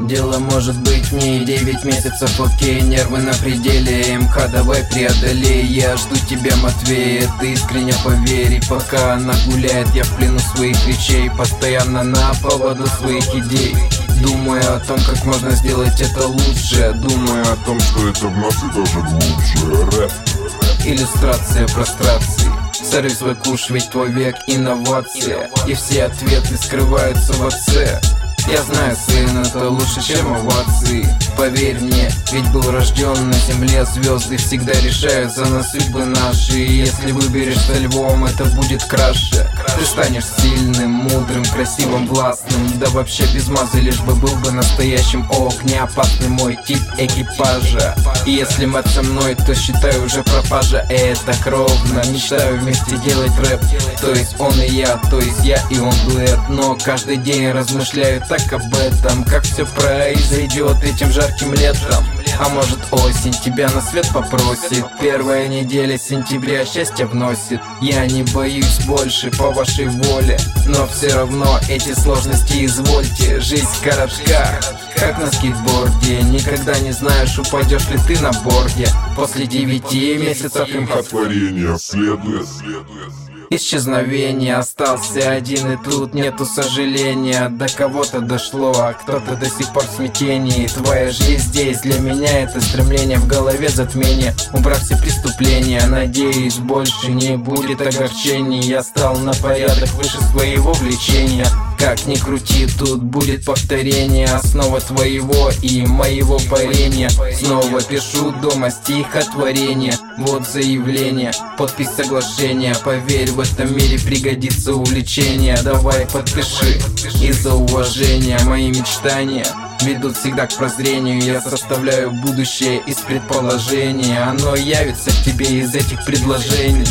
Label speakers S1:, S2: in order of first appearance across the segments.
S1: Дело может быть не 9 месяцев, окей, нервы на пределе. МХ, давай преодолей Я жду тебя, Матвей, ты искренне поверь Пока она гуляет, я в плену своих речей. Постоянно на поводу своих идей. Думаю о том, как можно сделать это лучше.
S2: Думаю о том, что это в нас и даже глубже Рэп.
S1: Иллюстрация прострации Сорви свой куш, ведь твой век инновация И все ответы скрываются в отце я знаю, сын, это лучше, чем овации Поверь мне, ведь был рожден на земле Звезды всегда решают за нас судьбы наши. И если выберешь со львом, это будет краше. Ты станешь сильным, мудрым, красивым, властным. Да вообще без мазы, лишь бы был бы настоящим Ох, не опасный мой тип экипажа. И если мать со мной, то считаю уже пропажа. Это кровно, мечтаю вместе делать рэп. То есть он и я, то есть я и он дуэт. Но каждый день размышляю так об этом Как все произойдет этим жарким летом. А может осень тебя на свет попросит? Первая неделя сентября счастье вносит. Я не боюсь больше по вашей воле Но все равно эти сложности извольте. Жизнь коротка, как на скейтборде. Никогда не знаешь, упадешь ли ты на борде. После девяти месяцев
S2: имхотворения следует, следует
S1: Исчезновение остался один и тут нету сожаления. До кого-то дошло, а кто-то до сих пор в смятении. Твоя жизнь здесь, для меня это стремление В голове затмение, убрав все преступления Надеюсь, больше не будет огорчений. Я стал на порядок выше своего влечения как ни крути, тут будет повторение Основа твоего и моего парения. Снова пишу дома стихотворение Вот заявление, подпись соглашения. Поверь, в этом мире пригодится увлечение. Давай подпиши из-за уважения. Мои мечтания ведут всегда к прозрению. Я составляю будущее из предположения Оно явится к тебе из этих предложений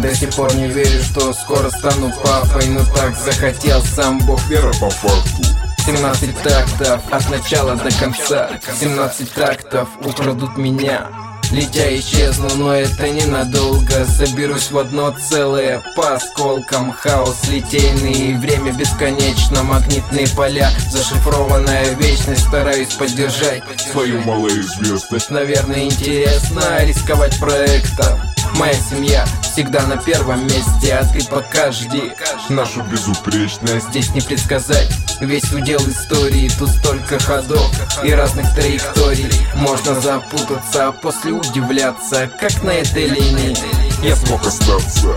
S1: До сих пор не верю, что скоро стану папой Но так захотел сам Бог.
S2: Вера по факту
S1: 17 тактов от начала до конца. 17 тактов украдут меня. Летя исчезну, но это ненадолго. Соберусь в одно целое по осколкам. Хаос литейный, время бесконечно. Магнитные поля, зашифрованная вечность. Стараюсь поддержать.
S2: Свою малоизвестность.
S1: Наверное, интересно рисковать проектом Моя семья всегда на первом месте, а ты пока жди
S2: Нашу безупречность.
S1: Здесь не предсказать Весь удел истории, тут столько ходов и разных траекторий. Можно запутаться, а после удивляться, как на этой линии.
S2: Я смог остаться